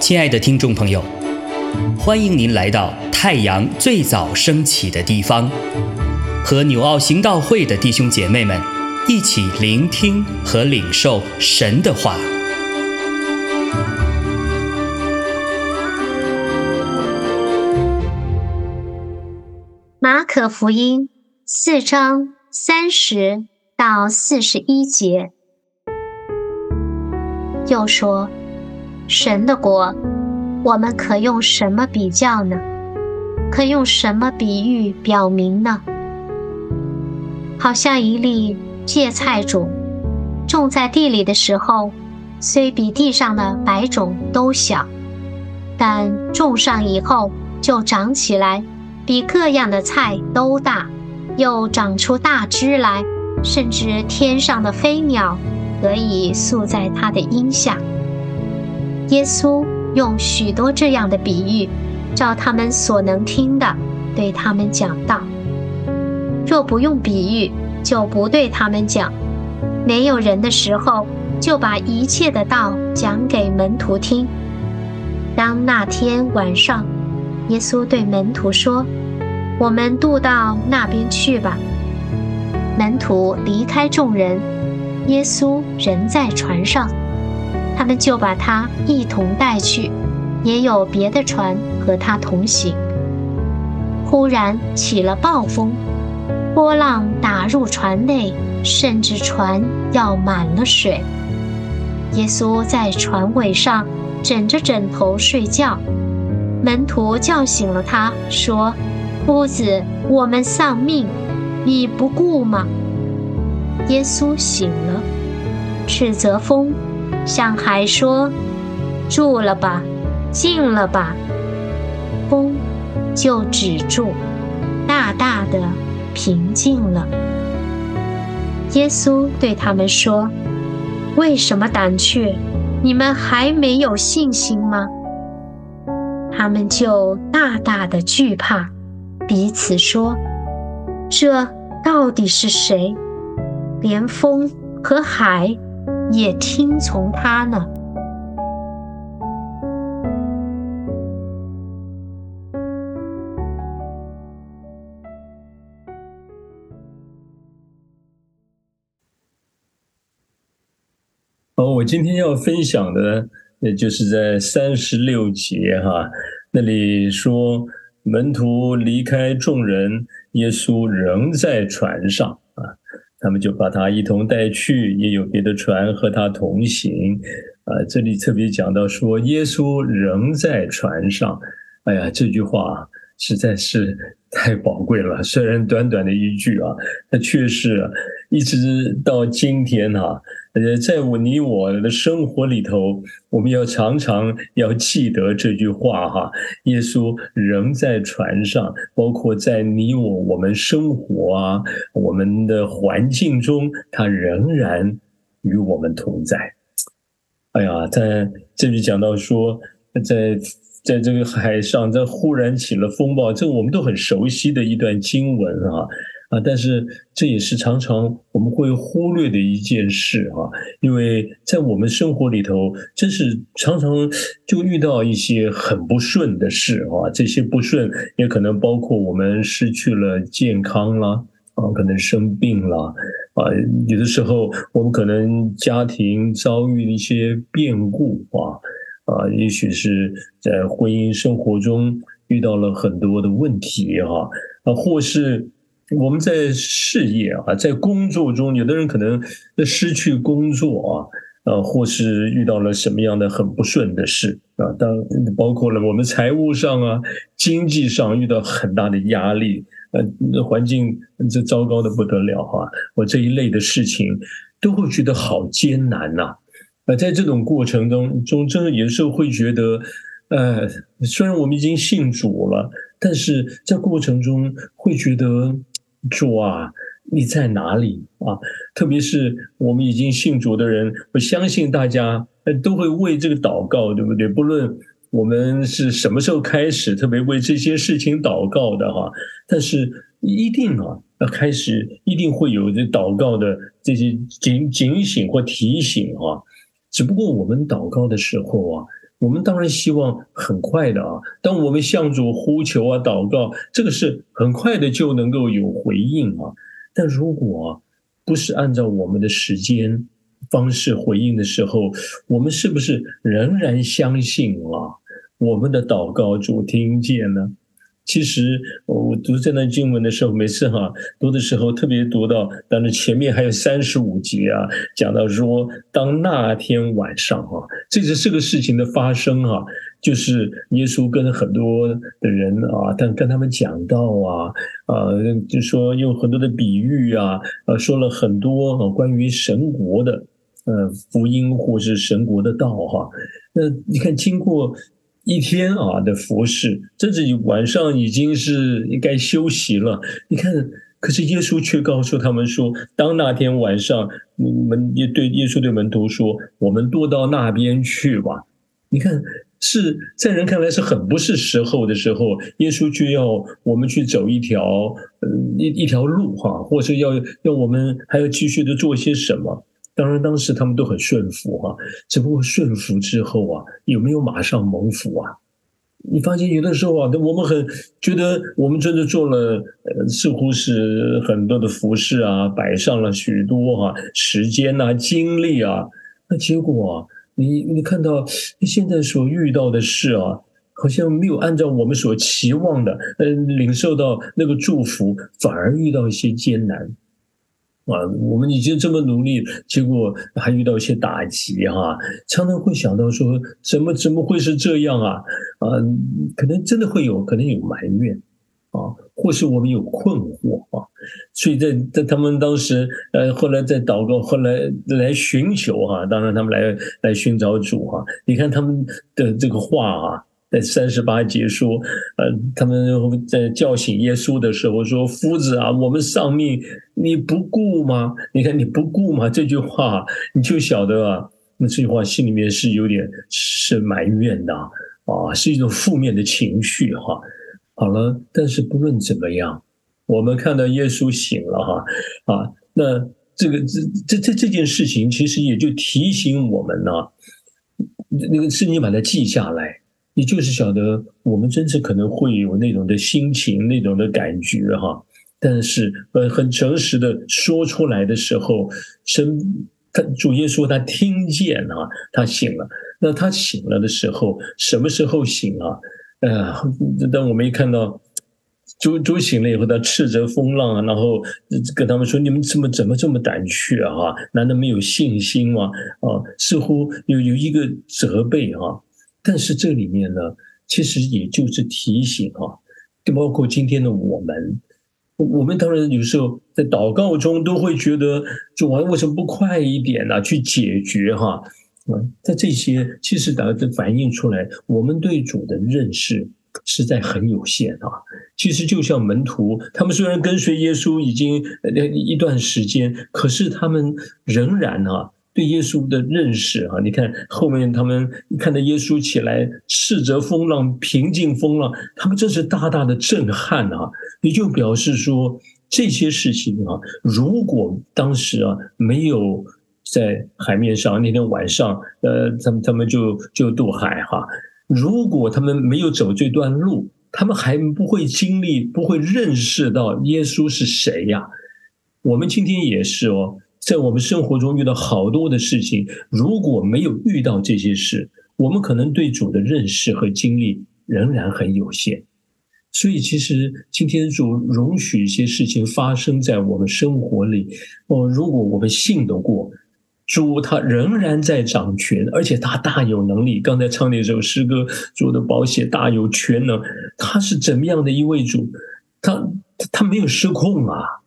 亲爱的听众朋友，欢迎您来到太阳最早升起的地方，和纽奥行道会的弟兄姐妹们一起聆听和领受神的话。马可福音四章三十到四十一节，又说。神的国，我们可用什么比较呢？可用什么比喻表明呢？好像一粒芥菜种，种在地里的时候，虽比地上的百种都小，但种上以后就长起来，比各样的菜都大，又长出大枝来，甚至天上的飞鸟可以宿在他的荫下。耶稣用许多这样的比喻，照他们所能听的，对他们讲道。若不用比喻，就不对他们讲。没有人的时候，就把一切的道讲给门徒听。当那天晚上，耶稣对门徒说：“我们渡到那边去吧。”门徒离开众人，耶稣仍在船上。他们就把他一同带去，也有别的船和他同行。忽然起了暴风，波浪打入船内，甚至船要满了水。耶稣在船尾上枕着枕头睡觉，门徒叫醒了他，说：“夫子，我们丧命，你不顾吗？”耶稣醒了，斥责风。向海说：“住了吧，静了吧。”风就止住，大大的平静了。耶稣对他们说：“为什么胆怯？你们还没有信心吗？”他们就大大的惧怕，彼此说：“这到底是谁？连风和海？”也听从他呢。好，我今天要分享的，也就是在三十六节哈，那里说门徒离开众人，耶稣仍在船上。他们就把他一同带去，也有别的船和他同行。啊，这里特别讲到说，耶稣仍在船上。哎呀，这句话实在是太宝贵了。虽然短短的一句啊，那却是一直到今天哈。呃，在我你我的生活里头，我们要常常要记得这句话哈。耶稣仍在船上，包括在你我我们生活啊，我们的环境中，他仍然与我们同在。哎呀，在这里讲到说，在在这个海上，在忽然起了风暴，这我们都很熟悉的一段经文啊。啊，但是这也是常常我们会忽略的一件事啊，因为在我们生活里头，真是常常就遇到一些很不顺的事啊，这些不顺也可能包括我们失去了健康啦，啊，可能生病了，啊，有的时候我们可能家庭遭遇一些变故啊，啊，也许是在婚姻生活中遇到了很多的问题哈，啊，或是。我们在事业啊，在工作中，有的人可能失去工作啊，呃，或是遇到了什么样的很不顺的事啊，当包括了我们财务上啊、经济上遇到很大的压力，呃，环境这糟糕的不得了哈，我这一类的事情都会觉得好艰难呐。呃，在这种过程中中，真的有时候会觉得，呃，虽然我们已经信主了，但是在过程中会觉得。主啊，你在哪里啊？特别是我们已经信主的人，我相信大家都会为这个祷告，对不对？不论我们是什么时候开始，特别为这些事情祷告的哈，但是一定啊，要开始一定会有这祷告的这些警警醒或提醒啊。只不过我们祷告的时候啊，我们当然希望很快的啊，当我们向主呼求啊、祷告，这个是很快的就能够有回应啊。但如果不是按照我们的时间方式回应的时候，我们是不是仍然相信啊？我们的祷告主听见呢？其实我读这段经文的时候，每次哈读的时候，特别读到，当然前面还有三十五节啊，讲到说，当那天晚上哈，这是这个事情的发生哈，就是耶稣跟很多的人啊，但跟他们讲到啊，啊，就说用很多的比喻啊，呃，说了很多啊关于神国的呃福音或是神国的道哈，那你看经过。一天啊的服侍，甚至晚上已经是应该休息了。你看，可是耶稣却告诉他们说：“当那天晚上，你们也对耶稣对门徒说，我们多到那边去吧。”你看，是在人看来是很不是时候的时候，耶稣就要我们去走一条嗯一一条路哈，或者要要我们还要继续的做些什么。当然，当时他们都很顺服哈，只不过顺服之后啊，有没有马上蒙福啊？你发现有的时候啊，我们很觉得我们真的做了，呃，似乎是很多的服饰啊，摆上了许多哈时间呐、精力啊，那结果啊，你你看到现在所遇到的事啊，好像没有按照我们所期望的，呃，领受到那个祝福，反而遇到一些艰难。啊，我们已经这么努力，结果还遇到一些打击哈，常常会想到说，怎么怎么会是这样啊？啊，可能真的会有可能有埋怨啊，或是我们有困惑啊，所以在在他们当时，呃，后来在祷告，后来来寻求哈，当然他们来来寻找主哈，你看他们的这个话啊。在三十八节说，呃，他们在叫醒耶稣的时候说：“夫子啊，我们丧命，你不顾吗？你看你不顾吗？”这句话你就晓得啊，那这句话心里面是有点是埋怨的啊，是一种负面的情绪哈。好了，但是不论怎么样，我们看到耶稣醒了哈啊，那这个这这这这件事情其实也就提醒我们呢，那个是你把它记下来。你就是晓得，我们真是可能会有那种的心情、那种的感觉哈。但是，呃，很诚实的说出来的时候，神他主耶稣他听见啊，他醒了。那他醒了的时候，什么时候醒啊？呃，当我们一看到主主醒了以后，他斥责风浪，然后跟他们说：“你们怎么怎么这么胆怯啊？难道没有信心吗？”啊，似乎有有一个责备哈。但是这里面呢，其实也就是提醒啊，就包括今天的我们，我们当然有时候在祷告中都会觉得，主啊，为什么不快一点呢？去解决哈，嗯，在这些其实大家反映出来，我们对主的认识实在很有限啊。其实就像门徒，他们虽然跟随耶稣已经一段时间，可是他们仍然啊。对耶稣的认识啊，你看后面他们看到耶稣起来斥责风浪、平静风浪，他们真是大大的震撼啊！也就表示说这些事情啊，如果当时啊没有在海面上那天晚上，呃，他们他们就就渡海哈。如果他们没有走这段路，他们还不会经历，不会认识到耶稣是谁呀？我们今天也是哦。在我们生活中遇到好多的事情，如果没有遇到这些事，我们可能对主的认识和经历仍然很有限。所以，其实今天主容许一些事情发生在我们生活里，哦，如果我们信得过主，他仍然在掌权，而且他大有能力。刚才唱那首诗歌，主的保险大有全能，他是怎么样的一位主？他他没有失控啊。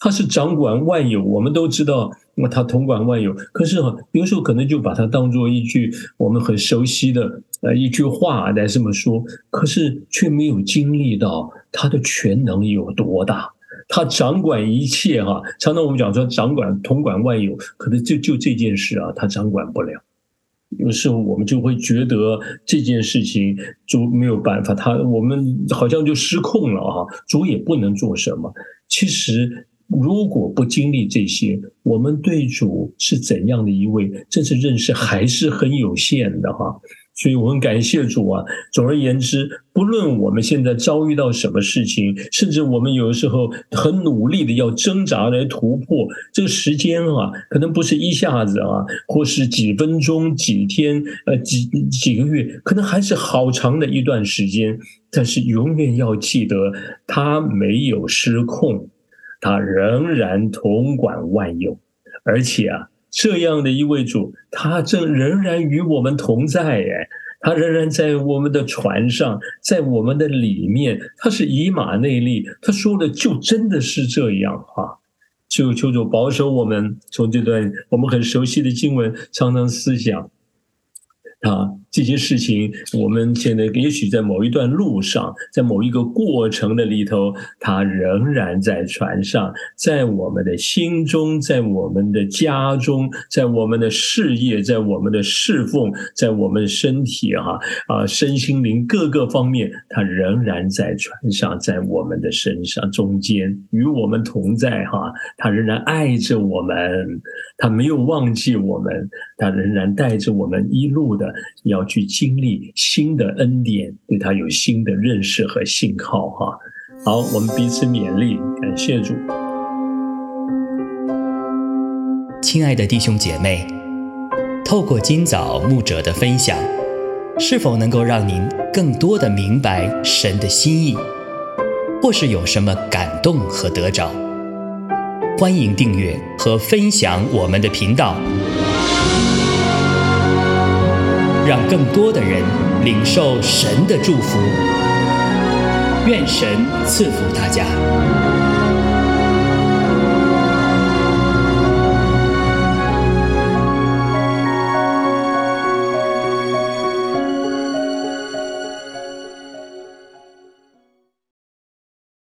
他是掌管万有，我们都知道，那他统管万有。可是哈，有时候可能就把它当做一句我们很熟悉的呃一句话来这么说，可是却没有经历到他的全能有多大。他掌管一切哈，常常我们讲说掌管统管万有，可能就就这件事啊，他掌管不了。有时候我们就会觉得这件事情主没有办法，他我们好像就失控了啊，主也不能做什么。其实如果不经历这些，我们对主是怎样的一位，真是认识还是很有限的哈。所以我很感谢主啊。总而言之，不论我们现在遭遇到什么事情，甚至我们有时候很努力的要挣扎来突破，这个时间啊，可能不是一下子啊，或是几分钟、几天、呃几几个月，可能还是好长的一段时间。但是永远要记得，他没有失控，他仍然统管万有，而且啊。这样的一位主，他正仍然与我们同在，哎，他仍然在我们的船上，在我们的里面，他是以马内利，他说的就真的是这样哈，就求主保守我们，从这段我们很熟悉的经文，常常思想。啊，这些事情，我们现在也许在某一段路上，在某一个过程的里头，它仍然在船上，在我们的心中，在我们的家中，在我们的事业，在我们的侍奉，在我们身体哈啊身心灵各个方面，它仍然在船上，在我们的身上中间与我们同在哈，它仍然爱着我们，它没有忘记我们，它仍然带着我们一路的要。要去经历新的恩典，对他有新的认识和信号哈。好，我们彼此勉励，感谢主。亲爱的弟兄姐妹，透过今早牧者的分享，是否能够让您更多的明白神的心意，或是有什么感动和得着？欢迎订阅和分享我们的频道。让更多的人领受神的祝福，愿神赐福大家。